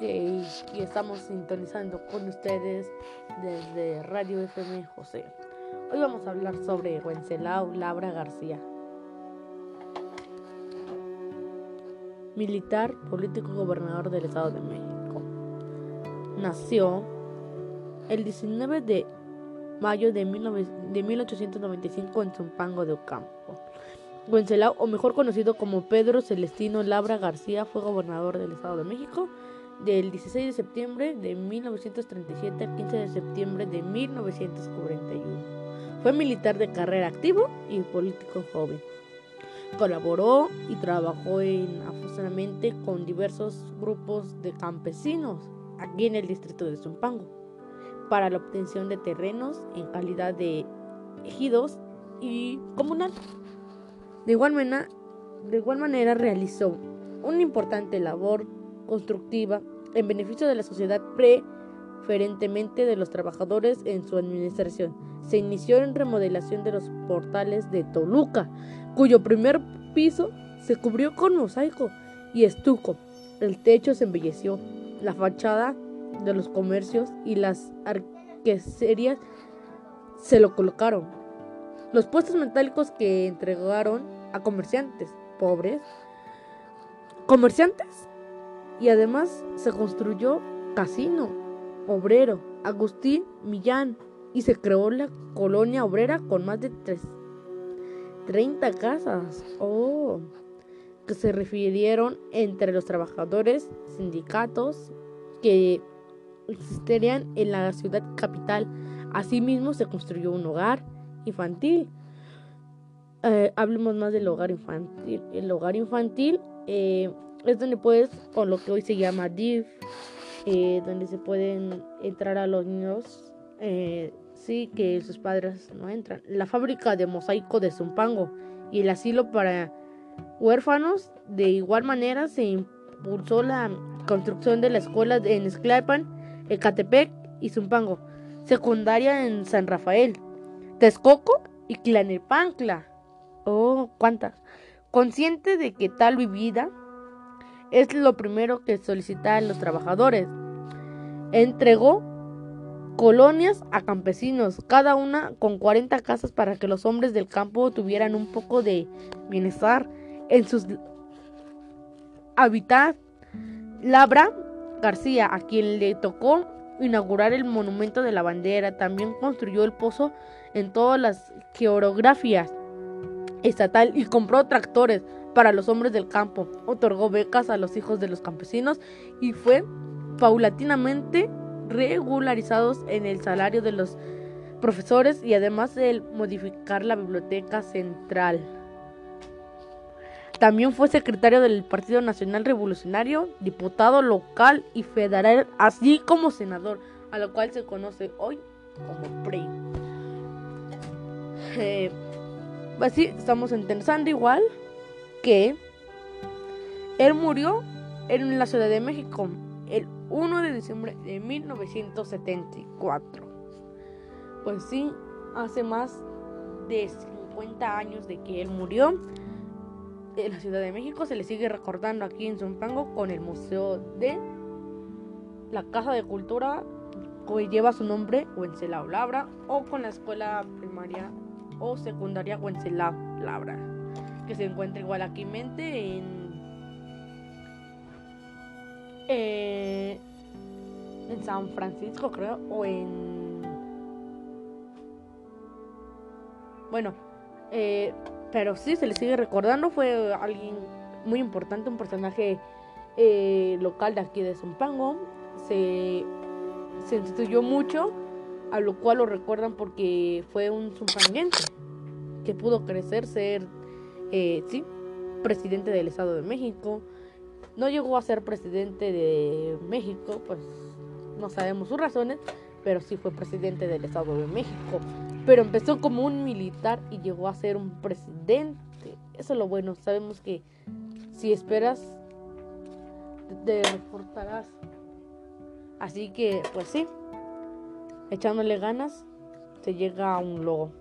y estamos sintonizando con ustedes desde Radio FM José. Hoy vamos a hablar sobre Wenceslao Labra García. Militar, político, gobernador del Estado de México. Nació el 19 de mayo de, 1895 en Zumpango de Ocampo. Wenceslao, o mejor conocido como Pedro Celestino Labra García, fue gobernador del Estado de México del 16 de septiembre de 1937 al 15 de septiembre de 1941. Fue militar de carrera activo y político joven. Colaboró y trabajó en, afusamente con diversos grupos de campesinos aquí en el distrito de Zumpango para la obtención de terrenos en calidad de ejidos y comunal. De igual, manera, de igual manera realizó una importante labor constructiva en beneficio de la sociedad preferentemente de los trabajadores en su administración. Se inició en remodelación de los portales de Toluca, cuyo primer piso se cubrió con mosaico y estuco. El techo se embelleció, la fachada de los comercios y las arquerías se lo colocaron. Los puestos metálicos que entregaron a comerciantes pobres, comerciantes y además se construyó casino, obrero, Agustín Millán y se creó la colonia obrera con más de 30 casas oh, que se refirieron entre los trabajadores, sindicatos que existirían en la ciudad capital. Asimismo se construyó un hogar infantil. Eh, hablemos más del hogar infantil. El hogar infantil eh, es donde puedes, con lo que hoy se llama DIV, eh, donde se pueden entrar a los niños, eh, sí, que sus padres no entran. La fábrica de mosaico de Zumpango y el asilo para huérfanos, de igual manera se impulsó la construcción de la escuela en Esclapan, Ecatepec y Zumpango, secundaria en San Rafael, Texcoco y Clanepancla. Oh, cuántas. Consciente de que tal vivida es lo primero que solicitan los trabajadores. Entregó colonias a campesinos, cada una con 40 casas para que los hombres del campo tuvieran un poco de bienestar en sus hábitats. Labra García, a quien le tocó inaugurar el monumento de la bandera, también construyó el pozo en todas las geografías estatal y compró tractores para los hombres del campo, otorgó becas a los hijos de los campesinos y fue paulatinamente regularizados en el salario de los profesores y además de modificar la biblioteca central. También fue secretario del Partido Nacional Revolucionario, diputado local y federal, así como senador, a lo cual se conoce hoy como PRI. Eh, pues sí, estamos interesando igual que él murió en la Ciudad de México el 1 de diciembre de 1974. Pues sí, hace más de 50 años de que él murió en la Ciudad de México. Se le sigue recordando aquí en Zumpango con el Museo de la Casa de Cultura que lleva su nombre Wenceslao Labra o con la escuela primaria o secundaria Wenceslao que se encuentra igual aquí. Mente en eh, en San Francisco creo o en bueno eh, pero sí se le sigue recordando. Fue alguien muy importante un personaje eh, local de aquí de Zumpango. Se se instituyó mucho a lo cual lo recuerdan porque fue un zumpanguense que pudo crecer ser eh, sí, presidente del Estado de México. No llegó a ser presidente de México, pues no sabemos sus razones, pero sí fue presidente del Estado de México. Pero empezó como un militar y llegó a ser un presidente. Eso es lo bueno, sabemos que si esperas, te reforzarás. Así que, pues sí, echándole ganas, se llega a un logo.